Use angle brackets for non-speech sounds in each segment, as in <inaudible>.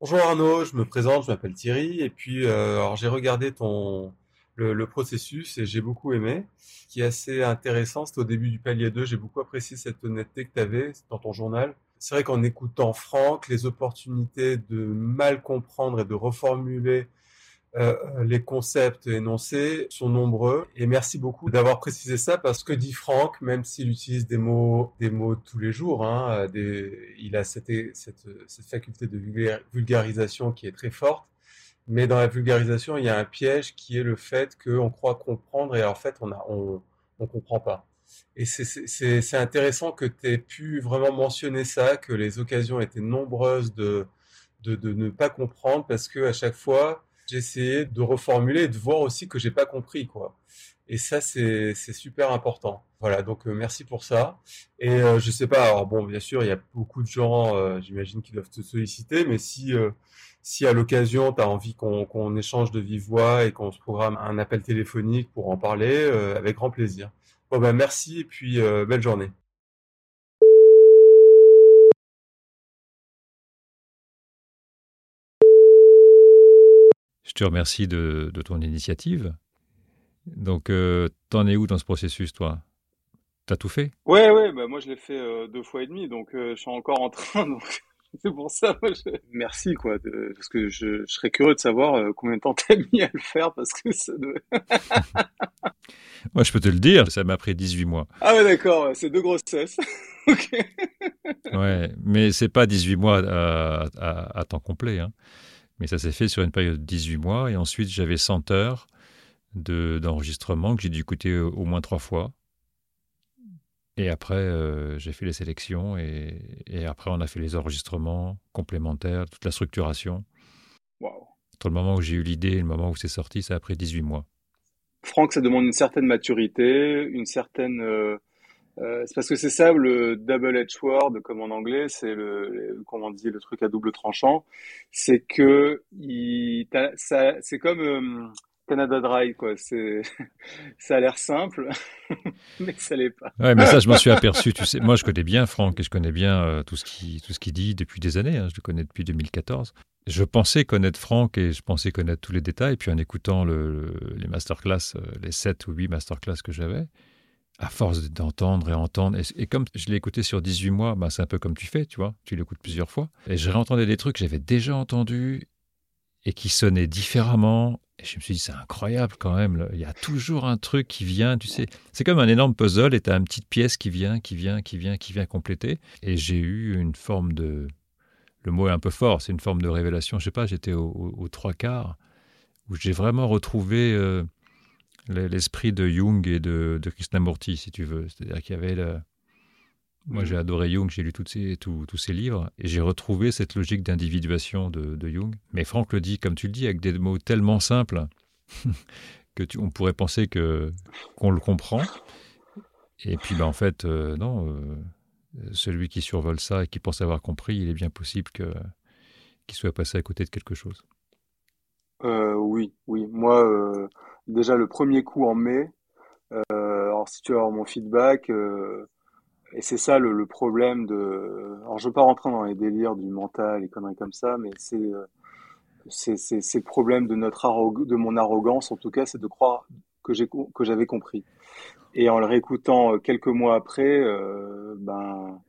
Bonjour Arnaud, je me présente, je m'appelle Thierry et puis euh, j'ai regardé ton le, le processus et j'ai beaucoup aimé. Qui est assez intéressant, c'était au début du palier 2, j'ai beaucoup apprécié cette honnêteté que tu avais dans ton journal. C'est vrai qu'en écoutant Franck, les opportunités de mal comprendre et de reformuler euh, les concepts énoncés sont nombreux et merci beaucoup d'avoir précisé ça parce que dit Franck, même s'il utilise des mots, des mots tous les jours, hein, des, il a cette, cette, cette faculté de vulgarisation qui est très forte. Mais dans la vulgarisation, il y a un piège qui est le fait qu'on croit comprendre et en fait, on a, on, on comprend pas. Et c'est intéressant que tu aies pu vraiment mentionner ça, que les occasions étaient nombreuses de, de, de ne pas comprendre parce que à chaque fois, j'ai essayé de reformuler et de voir aussi que j'ai pas compris quoi. Et ça c'est super important. Voilà donc euh, merci pour ça. Et euh, je sais pas alors bon bien sûr il y a beaucoup de gens euh, j'imagine qui doivent te solliciter mais si euh, si à l'occasion tu as envie qu'on qu'on échange de vive voix et qu'on se programme un appel téléphonique pour en parler avec grand plaisir. Bon ben merci et puis belle journée. Je te remercie de, de ton initiative. Donc, euh, t'en es où dans ce processus, toi? T'as tout fait? Ouais, ouais, bah moi je l'ai fait euh, deux fois et demi, donc euh, je suis encore en train, <laughs> donc c'est pour ça. Moi, je... Merci, quoi, de- parce que je, je serais curieux de savoir euh, combien de temps t'as mis à le faire, parce que ça doit... <laughs> Moi, je peux te le dire, ça m'a pris 18 mois. Ah ouais, d'accord, ouais, c'est deux grossesses. <laughs> Ok. Ouais, mais c'est pas 18 mois à, à- à temps complet. hein. Mais ça s'est fait sur une période de 18 mois. Et ensuite, j'avais 100 heures de- d'enregistrement que j'ai dû écouter au au moins trois fois. Et après, euh, j'ai fait les sélections. Et, et après, on a fait les enregistrements complémentaires, toute la structuration. Waouh. Entre le moment où j'ai eu l'idée et le moment où c'est sorti, ça a pris 18 mois. Franck, ça demande une certaine maturité, une certaine... euh, euh, c'est parce que c'est ça le double-edged sword, comme en anglais, c'est le, comment on dit, le truc à double tranchant. C'est que c'est comme euh, Canada Dry, quoi. <laughs> Ça a l'air simple, <laughs> mais ça l'est pas. Ouais, mais ça, je m'en suis aperçu. Tu sais, moi, je connais bien Franck et je connais bien euh, tout ce qui tout qu'il dit depuis des années. hein. Je le connais depuis 2014. Je pensais connaître Franck et je pensais connaître tous les détails. Puis en écoutant le, le- les masterclass, les 7 ou 8 masterclass que j'avais, à force d'entendre et entendre, et, comme je l'ai écouté sur 18 mois, bah, c'est un peu comme tu fais, tu vois, tu l'écoutes plusieurs fois. Et je réentendais des trucs que j'avais déjà entendus et qui sonnaient différemment. Et je me suis dit, c'est incroyable quand même. Il y a toujours un truc qui vient, tu sais. C'est comme un énorme puzzle et tu as une petite pièce qui vient, qui vient, qui vient, qui vient compléter. Et j'ai eu une forme de. Le mot est un peu fort, c'est une forme de révélation. Je sais pas, j'étais au- au- aux trois quarts où j'ai vraiment retrouvé euh, l'esprit de Jung et de, de Krishnamurti, si tu veux. C'est-à-dire qu'il y avait. Moi, j'ai adoré Jung, j'ai lu toutes ses- tous tous ses livres et j'ai retrouvé cette logique d'individuation de, de Jung. Mais Franck le dit, comme tu le dis, avec des mots tellement simples <laughs> que tu, on pourrait penser que qu'on le comprend. Et puis, ben, en fait, euh, non. euh, celui qui survole ça et qui pense avoir compris, il est bien possible que qu'il soit passé à côté de quelque chose. Euh, oui, oui. Moi, déjà le premier coup en mai. euh, alors, si tu avoir mon feedback, euh, et c'est ça le, le problème de. Alors, je veux pas rentrer dans les délires du mental et conneries comme ça, mais c'est euh, c'est c'est le problème de notre arrog- de mon arrogance en tout cas, c'est de croire que j'ai que j'avais compris. Et en le réécoutant quelques mois après, ben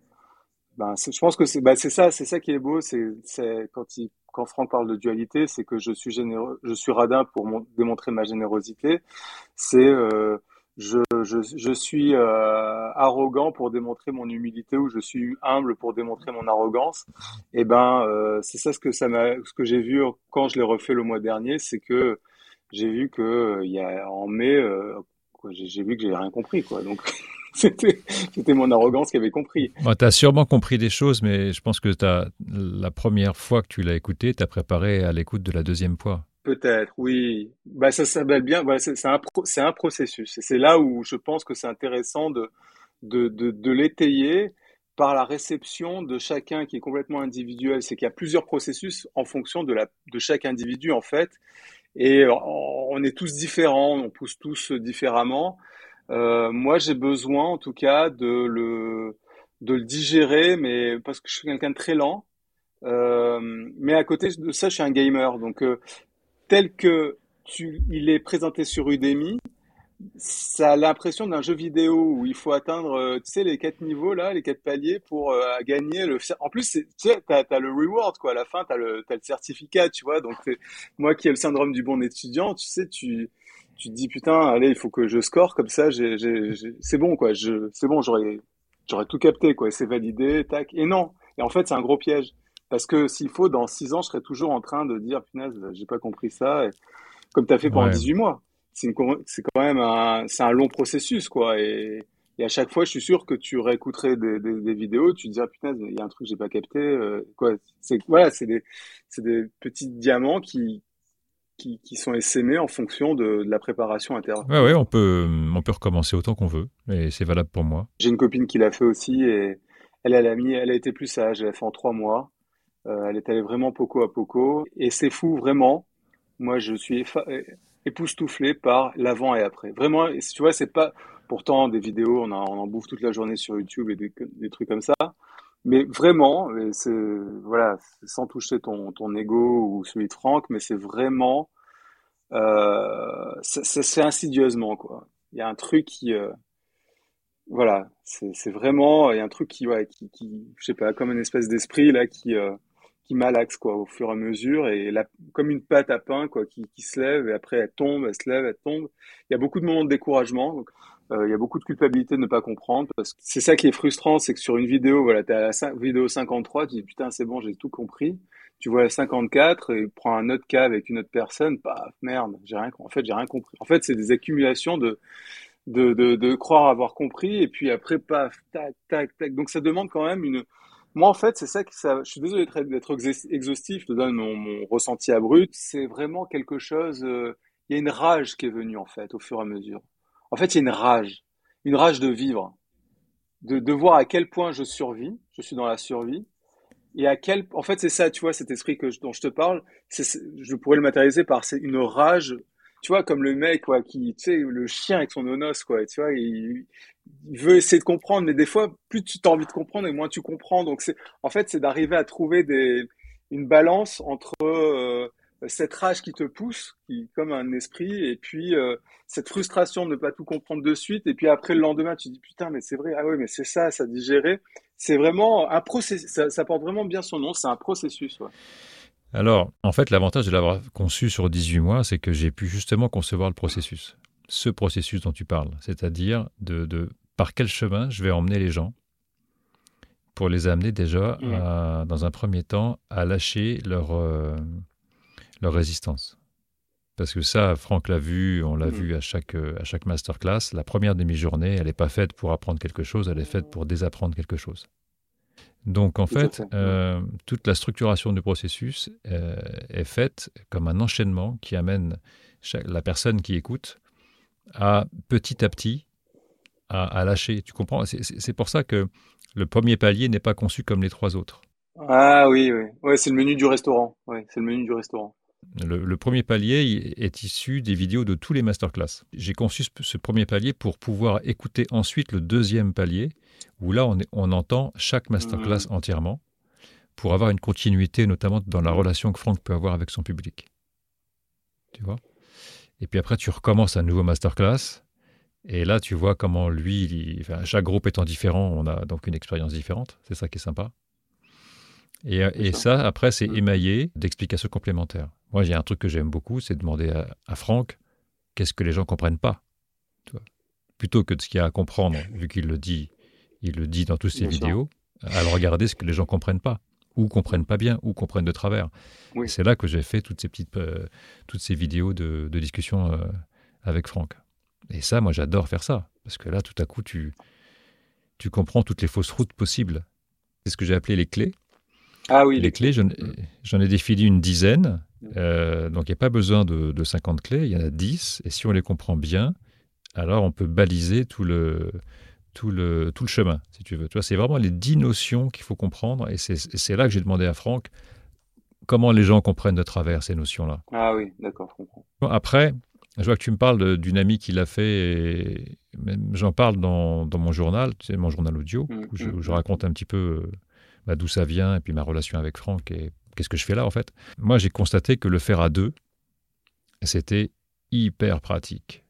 ben je pense que c'est bah, c'est ça, c'est ça qui est beau, c'est c'est quand il quand Franck parle de dualité, c'est que je suis généreux, je suis radin pour mon- démontrer ma générosité. C'est euh, je, je, je suis euh, arrogant pour démontrer mon humilité ou je suis humble pour démontrer mon arrogance. Et ben euh, c'est ça ce que ça m'a ce que j'ai vu quand je l'ai refait le mois dernier, c'est que j'ai vu que euh, il y a en mai euh, j'ai vu que j'ai rien compris quoi. Donc <laughs> <laughs> c'était mon arrogance qui avait compris. Bon, tu as sûrement compris des choses, mais je pense que t'as, la première fois que tu l'as écouté, tu as préparé à l'écoute de la deuxième fois. Peut-être, oui. Bah, ça s'appelle bien. Voilà, c'est un, pro- un processus. Et c'est là où je pense que c'est intéressant de, de, de, de l'étayer par la réception de chacun qui est complètement individuel. C'est qu'il y a plusieurs processus en fonction de, la, de chaque individu, en fait. Et on on est tous différents, on pousse tous différemment. Euh, moi, j'ai besoin, en tout cas, de le, de le digérer, mais parce que je suis quelqu'un de très lent. Euh, mais à côté de ça, je suis un gamer. Donc, euh, tel que tu, il est présenté sur Udemy, ça a l'impression d'un jeu vidéo où il faut atteindre, euh, tu sais, les quatre niveaux là, les quatre paliers pour gagner le. En plus, tu sais, t'as, as le reward quoi. À la fin, t'as le, t'as le certificat, tu vois. Donc, moi qui ai le syndrome du bon étudiant, tu sais, tu, tu te dis putain, allez, il faut que je score comme ça. J'ai, j'ai, c'est bon quoi. Je, c'est bon, j'aurais, j'aurais tout capté quoi. C'est validé, tac. Et non. Et en fait, c'est un gros piège. Parce que s'il faut, dans six ans, je serai toujours en train de dire, punaise, j'ai pas compris ça. Et, comme tu as fait pendant ouais. 18 mois c'est quand même un, c'est un long processus, quoi. Et, et, à chaque fois, je suis sûr que tu réécouterais des, des, des vidéos, tu te diras, putain, il y a un truc que j'ai pas capté, euh, quoi. C'est, voilà, c'est des, c'est des petits diamants qui, qui, qui, sont essaimés en fonction de, de la préparation interne. Ouais, ouais, on peut, on peut recommencer autant qu'on veut, et c'est valable pour moi. J'ai une copine qui l'a fait aussi, et elle, elle a mis, elle a été plus sage, elle a fait en trois mois. Euh, elle est allée vraiment poco à poco, et c'est fou, vraiment. Moi, je suis époustouflé par l'avant et après. Vraiment, tu vois, c'est pas pourtant des vidéos, on, a, on en bouffe toute la journée sur YouTube et des, des trucs comme ça. Mais vraiment, c'est voilà, sans toucher ton, ton ego ou celui de Franck, mais c'est vraiment, euh, c'est insidieusement quoi. Il y a un truc qui, euh, voilà, c'est vraiment, il y a un truc qui, ouais, qui, qui, je sais pas, comme une espèce d'esprit là qui, euh, qui malaxe quoi au fur et à mesure et la, comme une pâte à pain quoi qui, qui, se lève et après elle tombe, elle se lève, elle tombe. Il y a beaucoup de moments de découragement. Donc, il y a beaucoup de culpabilité de ne pas comprendre parce que c'est ça qui est frustrant, c'est que sur une vidéo, voilà, tu à la vidéo 53, tu dis putain c'est bon, j'ai tout compris. Tu vois la 54 et prends un autre cas avec une autre personne, paf, merde, j'ai rien, en fait j'ai rien compris. En fait c'est des accumulations de de, de, de croire avoir compris et puis après paf, tac, tac, tac. Donc ça demande quand même une moi, en fait, c'est ça que ça. Je suis désolé d'être exhaustif, je te donne mon, mon ressenti à brut. C'est vraiment quelque chose. Euh, il y a une rage qui est venue en fait au fur et à mesure. En fait, il y a une rage, une rage de vivre, de, de voir à quel point je survis, je suis dans la survie, et à quel. En fait, c'est ça, tu vois, cet esprit que je, dont je te parle. Je pourrais le matérialiser par c'est une rage tu vois, comme le mec, quoi, qui, tu sais, le chien avec son onos, quoi, tu vois, il, il veut essayer de comprendre, mais des fois, plus tu as envie de comprendre et moins tu comprends. Donc, c'est, en fait, c'est d'arriver à trouver des, une balance entre euh, cette rage qui te pousse, qui comme un esprit, et puis euh, cette frustration de ne pas tout comprendre de suite, et puis après le lendemain, tu dis putain, mais c'est vrai, ah oui, mais c'est ça, ça digérer. C'est vraiment un processus, ça, ça, porte vraiment bien son nom, c'est un processus. Ouais. Alors, en fait, l'avantage de l'avoir conçu sur 18 mois, c'est que j'ai pu justement concevoir le processus. Ce processus dont tu parles, c'est-à-dire de, de, par quel chemin je vais emmener les gens pour les amener déjà, mmh. à, dans un premier temps, à lâcher leur, euh, leur résistance. Parce que ça, Franck l'a vu, on l'a mmh. vu à chaque, à chaque masterclass. La première demi-journée, elle n'est pas faite pour apprendre quelque chose, elle est faite pour désapprendre quelque chose. Donc en fait, fait. Euh, toute la structuration du processus euh, est faite comme un enchaînement qui amène chaque, la personne qui écoute à petit à petit à, à lâcher. Tu comprends? C'est pour ça que le premier palier n'est pas conçu comme les trois autres. Ah oui, oui. Ouais, c'est le menu du restaurant. Ouais, c'est le menu du restaurant. Le, le, premier palier est issu des vidéos de tous les masterclass. J'ai conçu ce, ce, premier palier pour pouvoir écouter ensuite le deuxième palier, où là, on, est, on entend chaque masterclass mmh. entièrement, pour avoir une continuité, notamment dans la relation que Franck peut avoir avec son public. Tu vois? Et puis après, tu recommences un nouveau masterclass, et là, tu vois comment lui, il, enfin, chaque groupe étant différent, on a donc une expérience différente. C'est ça qui est sympa. Et, et ça. ça. après, c'est émaillé d'explications complémentaires. Moi, a un truc que j'aime beaucoup, c'est demander à, à Franck qu'est-ce que les gens comprennent pas. Tu vois Plutôt que de ce qu'il y a à comprendre, vu qu'il le dit, il le dit dans toutes ses bien vidéos, sûr. à le regarder ce que les gens comprennent pas, ou comprennent pas bien, ou comprennent de travers. Oui. C'est là que j'ai fait toutes ces petites, euh, toutes ces vidéos de, de discussion euh, avec Franck. Et ça, moi, j'adore faire ça, parce que là, tout à coup, tu, tu comprends toutes les fausses routes possibles. C'est ce que j'ai appelé les clés. Ah oui. Les, les clés, j'en ai défini une dizaine. Euh, donc il n'y a pas besoin de, de, 50 clés, il y en a 10. Et si on les comprend bien, alors on peut baliser tout le, tout le, tout le chemin, si tu veux. Tu c'est vraiment les 10 notions qu'il faut comprendre. Et c'est là que j'ai demandé à Franck comment les gens comprennent de travers ces notions-là. Ah oui, d'accord, je comprends. Bon, après, je vois que tu me parles d'une amie qui l'a fait, j'en parle dans, dans, mon journal, tu sais, mon journal audio, mmh, où, je, où, je, raconte un petit peu bah, d'où ça vient et puis ma relation avec Franck et qu'est-ce que je fais là en fait. Moi, j'ai constaté que le faire à deux, c'était hyper pratique.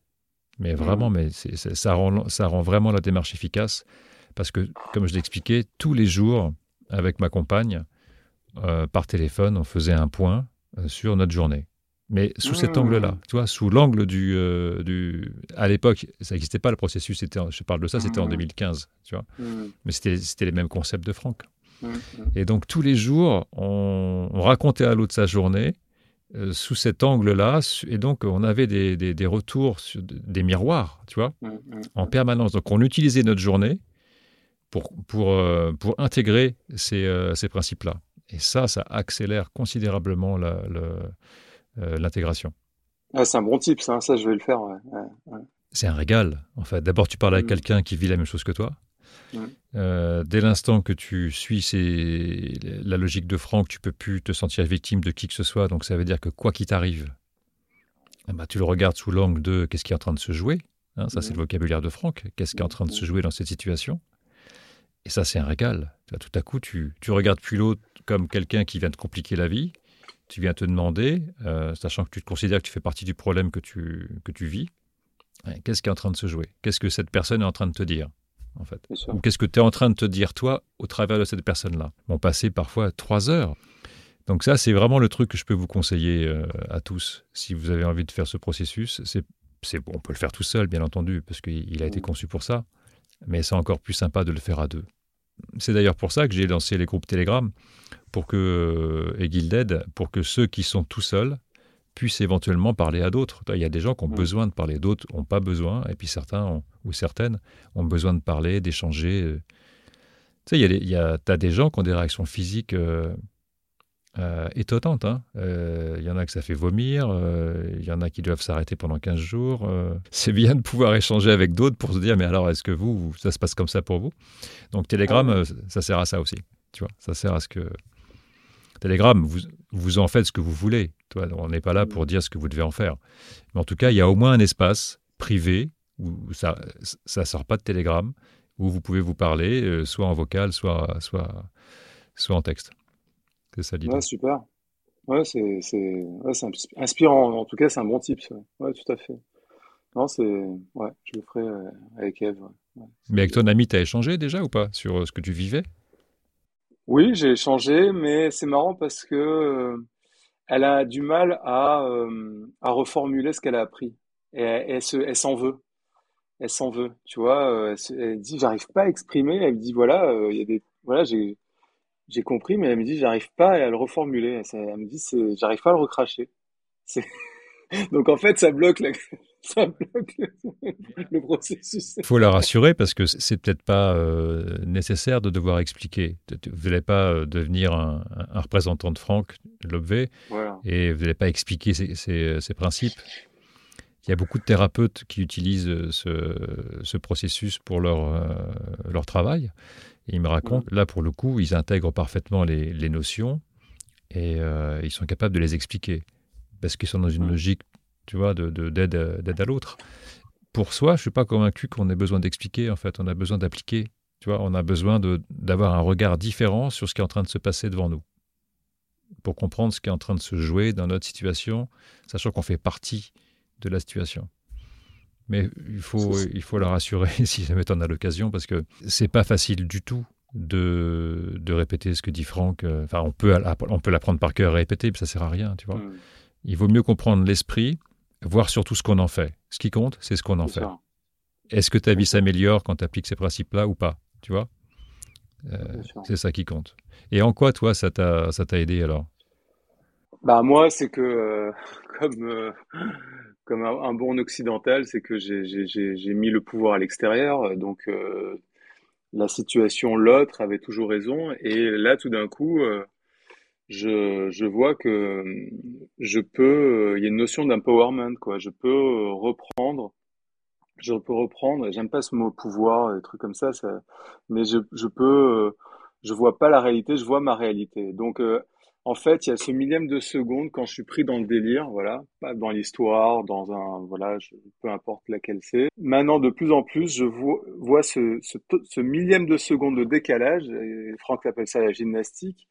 Mais vraiment, mmh. mais ça, rend, ça rend vraiment la démarche efficace parce que, comme je l'expliquais, tous les jours, avec ma compagne, euh, par téléphone, on faisait un point euh, sur notre journée. Mais sous cet mmh. angle-là, tu vois, sous l'angle du, euh, du... À l'époque, ça n'existait pas le processus, je parle de ça, c'était en 2015, mmh. tu vois. Mais c'était les mêmes concepts de Franck. Et donc, tous les jours, on, racontait à l'autre sa journée, sous cet angle-là. Et donc, on avait des, des, retours, sur des miroirs, tu vois, en permanence. Donc, on utilisait notre journée pour, pour, pour intégrer ces, ces principes-là. Et ça, ça accélère considérablement l'intégration. Ah, c'est un bon type, ça, ça je vais le faire. C'est un régal, en fait. D'abord, tu parles mm. quelqu'un qui vit la même chose que toi. Euh, dès l'instant que tu suis la logique de Franck, tu peux plus te sentir victime de qui que ce soit. Donc ça veut dire que quoi qu'il t'arrive, eh ben, tu le regardes sous l'angle de qu'est-ce qui est en train de se jouer. Hein, ça, c'est le vocabulaire de Franck. Qu'est-ce qui est en train de se jouer dans cette situation? Et ça, c'est un régal. Tout à coup, tu, tu regardes plus l'autre comme quelqu'un qui vient te compliquer la vie, tu viens te demander, euh, sachant que tu te considères que tu fais partie du problème que tu, que tu vis, hein, qu'est-ce qui est en train de se jouer? Qu'est-ce que cette personne est en train de te dire? En fait Ou qu'est-ce que tu es en train de te dire, toi, au travers de cette personne-là? On passait parfois trois heures. Donc ça, c'est vraiment le truc que je peux vous conseiller euh, à tous. Si vous avez envie de faire ce processus, c'est, on peut le faire tout seul, bien entendu, parce qu'il a été mmh. conçu pour ça. Mais c'est encore plus sympa de le faire à deux. C'est d'ailleurs pour ça que j'ai lancé les groupes Telegram pour que, et Guilded, pour que ceux qui sont tout seuls puissent éventuellement parler à d'autres. Il y a des gens qui ont mm. besoin de parler, d'autres n'ont pas besoin, et puis certains ou certaines ont besoin de parler, d'échanger. Tu sais, il y a, as des gens qui ont des réactions physiques euh, euh, étonnante. Hein. Euh, il y en a que ça fait vomir, euh, il y en a qui doivent s'arrêter pendant 15 jours. c'est bien de pouvoir échanger avec d'autres pour se dire, mais alors, est-ce que vous, ça se passe comme ça pour vous? Donc, Telegram, ça sert à ça aussi. Tu vois, ça sert à ce que. Telegram, vous, vous en faites ce que vous voulez. Toi, on n'est pas là pour dire ce que vous devez en faire. Mais en tout cas, il y a au moins un espace privé où ça ne sort pas de Telegram, où vous pouvez vous parler, soit en vocal, soit, soit, soit en texte. C'est ça l'idée. Ouais, super. Ouais, c'est inspirant. En tout cas, c'est un bon type. Ouais. tout à fait. Non, c'est. Ouais, je le ferai euh, avec Eve. Mais avec ton ami, tu as échangé déjà ou pas sur euh, ce que tu vivais? Oui, j'ai échangé, mais c'est marrant parce que euh, elle a du mal à, à reformuler ce qu'elle a appris. Et elle, s'en veut. Elle s'en veut. Tu vois, elle, elle dit J'arrive pas à exprimer. Elle me dit Voilà, il y a des. Voilà, j'ai compris, mais elle me dit, j'arrive pas à le reformuler. Elle me dit, j'arrive pas à le recracher. <laughs> Donc en fait, ça bloque, <laughs> ça bloque le processus. Il faut la rassurer parce que c'est peut-être pas euh, nécessaire de devoir expliquer. Vous n'allez pas euh, devenir un, représentant de Franck Lobvé et vous n'allez pas expliquer ses, principes. Il y a beaucoup de thérapeutes qui utilisent ce, processus pour leur, leur travail. Et il me raconte, là pour le coup, ils intègrent parfaitement les, notions et euh, ils sont capables de les expliquer parce qu'ils sont dans une logique, tu vois, d'aide de, d'aide à l'autre. Pour soi, je suis pas convaincu qu'on ait besoin d'expliquer. En fait, on a besoin d'appliquer. Tu vois, on a besoin d'avoir un regard différent sur ce qui est en train de se passer devant nous pour comprendre ce qui est en train de se jouer dans notre situation, sachant qu'on fait partie de la situation. Mais il faut, il faut la rassurer <laughs> si jamais tu en as l'occasion, parce que c'est pas facile du tout de, de répéter ce que dit Franck. Enfin, on peut, on peut l'apprendre par cœur et répéter, mais ça sert à rien, tu vois. Il vaut mieux comprendre l'esprit, voir surtout ce qu'on en fait. Ce qui compte, c'est ce qu'on en fait. Est-ce que ta vie s'améliore quand tu appliques ces principes-là ou pas Tu vois? Euh, C'est ça qui compte. Et en quoi, toi, ça t'a aidé alors? Bah moi, c'est que euh, <laughs> comme euh, comme un, bon occidental, c'est que j'ai mis le pouvoir à l'extérieur. Donc, la situation, l'autre avait toujours raison. Et là, tout d'un coup, je, je, vois que je peux, il y a une notion d'empowerment, quoi. Je peux reprendre, je peux reprendre, j'aime pas ce mot pouvoir, des trucs comme ça, ça mais je, je peux, je vois pas la réalité, je vois ma réalité. Donc, euh, en fait, il y a ce millième de seconde quand je suis pris dans le délire, voilà, dans l'histoire, dans un, voilà, peu importe laquelle c'est. Maintenant, de plus en plus, je vois, ce, ce, millième de seconde de décalage, et Franck appelle ça la gymnastique,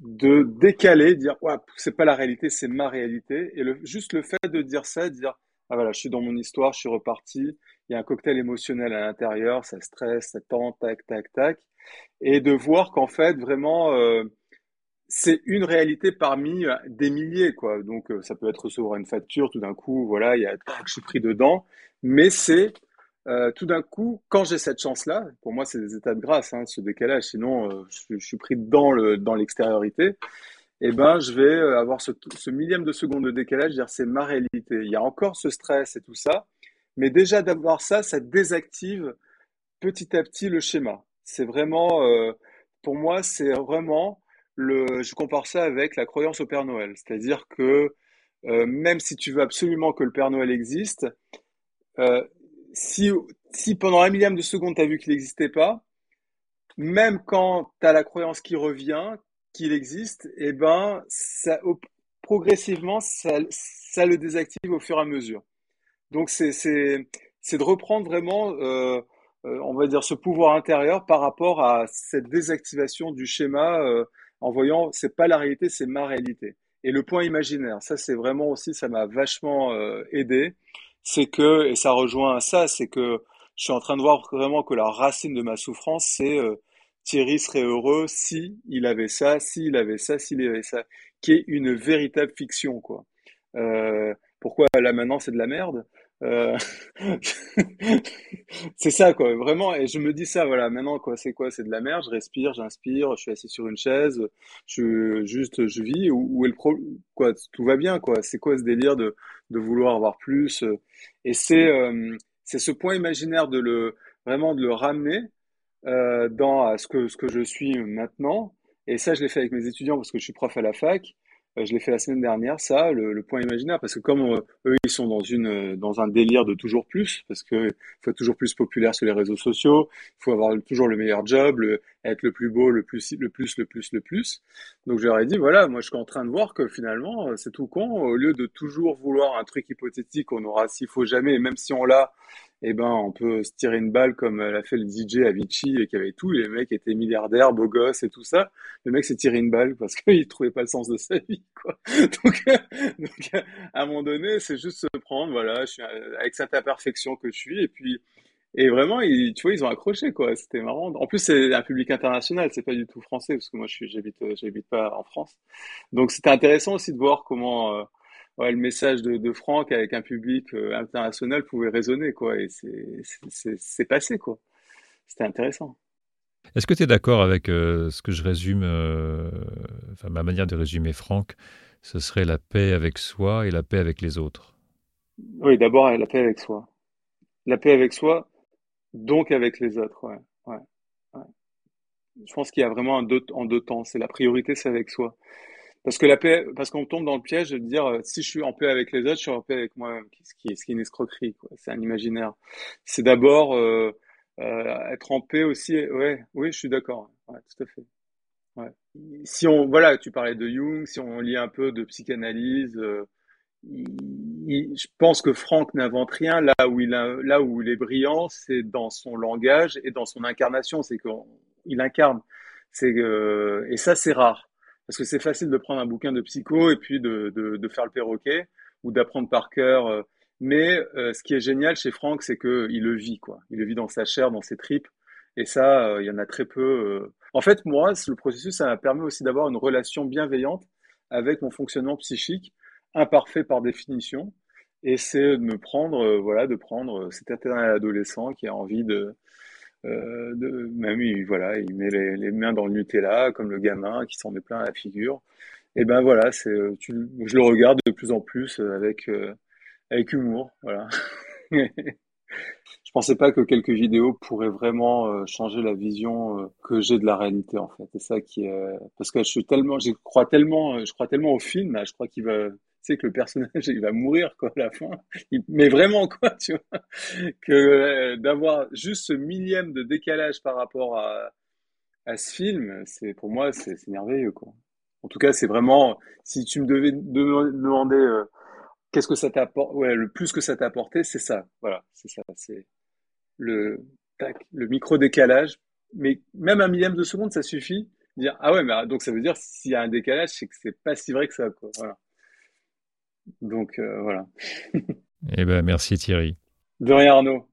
de décaler, dire, ouais, c'est pas la réalité, c'est ma réalité. Et le, juste le fait de dire ça, dire, ah voilà, je suis dans mon histoire, je suis reparti, il y a un cocktail émotionnel à l'intérieur, ça stresse, ça tend, tac, tac, tac. Et de voir qu'en fait, vraiment, euh, c'est une réalité parmi euh, des milliers, quoi. Donc, euh, ça peut être recevoir une facture, tout d'un coup, voilà, il y a, je suis pris dedans. Mais c'est euh, tout d'un coup, quand j'ai cette chance-là, pour moi, c'est des états de grâce, hein, ce décalage. Sinon, je, suis pris dans le dans l'extériorité. Eh ben, je vais avoir ce, millième de seconde de décalage, dire c'est ma réalité. Il y a encore ce stress et tout ça, mais déjà d'avoir ça, ça désactive petit à petit le schéma. C'est vraiment, pour moi, c'est vraiment je compare ça avec la croyance au Père Noël. C'est-à-dire que euh, même si tu veux absolument que le Père Noël existe, euh, si, si pendant un millième de seconde tu as vu qu'il n'existait pas, même quand tu as la croyance qui revient, qu'il existe, eh ben, ça, progressivement, ça, ça, le désactive au fur et à mesure. Donc c'est de reprendre vraiment, euh, on va dire, ce pouvoir intérieur par rapport à cette désactivation du schéma en voyant c'est pas la réalité, c'est ma réalité. Et le point imaginaire, ça c'est vraiment aussi, ça m'a vachement euh, aidé. C'est que, et ça rejoint ça, c'est que je suis en train de voir vraiment que la racine de ma souffrance, c'est euh, Thierry serait heureux si il avait ça, s'il avait ça, s'il avait ça, qui est une véritable fiction, quoi. Euh, pourquoi là maintenant c'est de la merde? Euh, <laughs> c'est ça quoi, vraiment. Et je me dis ça, voilà. Maintenant quoi, c'est quoi C'est de la merde. Je respire, j'inspire. Je suis assis sur une chaise. Je juste, je vis. Où, est le pro Quoi Tout va bien quoi. C'est quoi ce délire de de vouloir avoir plus Et c'est euh, c'est ce point imaginaire de le vraiment de le ramener euh, dans ce que ce que je suis maintenant. Et ça, je l'ai fait avec mes étudiants parce que je suis prof à la fac. Euh, je l'ai fait la semaine dernière, ça, le, point imaginaire, parce que comme euh, eux, ils sont dans une euh, dans un délire de toujours plus, parce que faut être toujours plus populaire sur les réseaux sociaux, il faut avoir toujours le meilleur job, être le plus beau, le plus le plus le plus le plus. Donc ai dit voilà, moi je suis en train de voir que finalement c'est tout con, au lieu de toujours vouloir un truc hypothétique, on aura s'il faut jamais, même si on l'a, eh ben, on peut se tirer une balle comme l'a fait le DJ Avicii et qui avait tout. Les mecs étaient milliardaires, beaux gosses et tout ça. Le mec s'est tiré une balle parce <laughs> qu'il trouvait pas le sens de sa vie, quoi. <laughs> Donc, donc à un moment donné, c'est juste se prendre, voilà, je suis avec cette imperfection que je suis et puis, et vraiment, ils, tu vois, ils ont accroché, quoi. C'était marrant. En plus, c'est un public international, c'est pas du tout français parce que moi, je suis, j'habite, j'habite pas en France. Donc, c'était intéressant aussi de voir comment, euh, ouais, le message de, de, Franck avec un public euh, international pouvait résonner, quoi. Et c'est passé, quoi. C'était intéressant. Est-ce que tu es d'accord avec euh, ce que je résume, euh, enfin, ma manière de résumer Franck, ce serait la paix avec soi et la paix avec les autres Oui, d'abord la paix avec soi. La paix avec soi, donc avec les autres, ouais. ouais, ouais. Je pense qu'il y a vraiment un deux, en deux temps. C'est la priorité, c'est avec soi. Parce que la paix, parce qu'on tombe dans le piège de dire euh, si je suis en paix avec les autres, je suis en paix avec moi-même, ce qui est, ce qui est une escroquerie. C'est un imaginaire. C'est d'abord euh, euh, être en paix aussi. Ouais, oui, je suis d'accord. Ouais, tout à fait. Ouais. Si on, voilà, tu parlais de Jung, si on lit un peu de psychanalyse, euh, je pense que Franck n'invente rien. Là où il a, là où il est brillant, c'est dans son langage et dans son incarnation. C'est qu'il incarne. C'est et ça, c'est rare. Parce que c'est facile de prendre un bouquin de psycho et puis de, de, de faire le perroquet ou d'apprendre par cœur. Euh. Mais euh, ce qui est génial chez Franck, c'est qu'il le vit, quoi. Il le vit dans sa chair, dans ses tripes. Et ça, euh, il y en a très peu. En fait, moi, le processus, ça m'a permis aussi d'avoir une relation bienveillante avec mon fonctionnement psychique, imparfait par définition. Et c'est de me prendre, voilà, de prendre cet adolescent qui a envie de, euh, de, même il, voilà, il met les, les, mains dans le Nutella comme le gamin qui s'en met plein à la figure. Et ben voilà, c'est, tu, je le regarde de plus en plus euh, avec euh, avec humour, voilà. <laughs> je pensais pas que quelques vidéos pourraient vraiment euh, changer la vision que j'ai de la réalité en fait. C'est ça qui est parce que je suis tellement, je crois tellement, je crois tellement au film, je crois qu'il va que le personnage il va mourir quoi à la fin mais vraiment quoi tu vois que euh, d'avoir juste ce millième de décalage par rapport à, à ce film c'est pour moi c'est merveilleux quoi En tout cas, c'est vraiment, si tu me devais demander euh, qu'est-ce que ça t'a apporté, ouais, le plus que ça t'a apporté, c'est ça. Voilà, c'est ça. C'est le, le micro décalage. Mais même un millième de seconde, ça suffit. Dire, ah ouais, mais ah, donc ça veut dire s'il y a un décalage, c'est que c'est pas si vrai que ça, quoi. Donc, euh, voilà. <laughs> eh ben, merci Thierry. De rien, Arnaud.